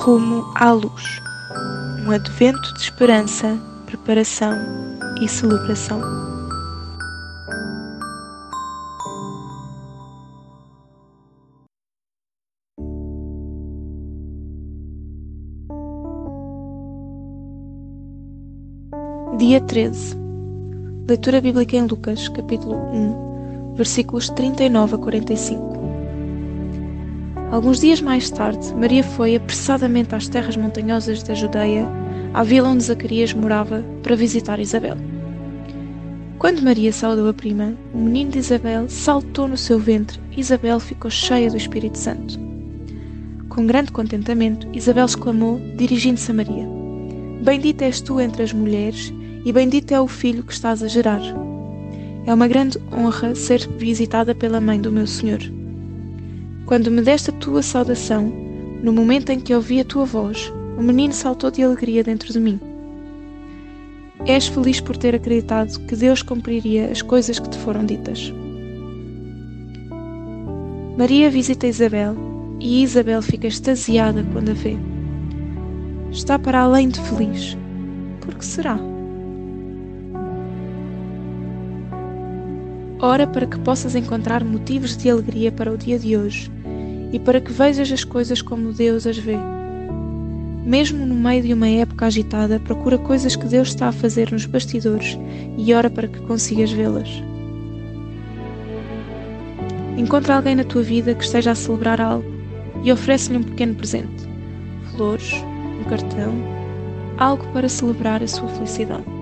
Rumo à luz. Um advento de esperança, preparação e celebração. Dia 13. Leitura bíblica em Lucas, capítulo 1, versículos 39 a 45. Alguns dias mais tarde, Maria foi apressadamente às terras montanhosas da Judeia, à vila onde Zacarias morava, para visitar Isabel. Quando Maria saudou a prima, o menino de Isabel saltou no seu ventre e Isabel ficou cheia do Espírito Santo. Com grande contentamento, Isabel exclamou, dirigindo-se a Maria: Bendita és tu entre as mulheres e bendito é o filho que estás a gerar. É uma grande honra ser visitada pela mãe do meu Senhor. Quando me deste a tua saudação, no momento em que ouvi a tua voz, o menino saltou de alegria dentro de mim. És feliz por ter acreditado que Deus cumpriria as coisas que te foram ditas. Maria visita Isabel e Isabel fica extasiada quando a vê. Está para além de feliz. Por que será? Ora para que possas encontrar motivos de alegria para o dia de hoje e para que vejas as coisas como Deus as vê. Mesmo no meio de uma época agitada, procura coisas que Deus está a fazer nos bastidores e ora para que consigas vê-las. Encontra alguém na tua vida que esteja a celebrar algo e oferece-lhe um pequeno presente: flores, um cartão, algo para celebrar a sua felicidade.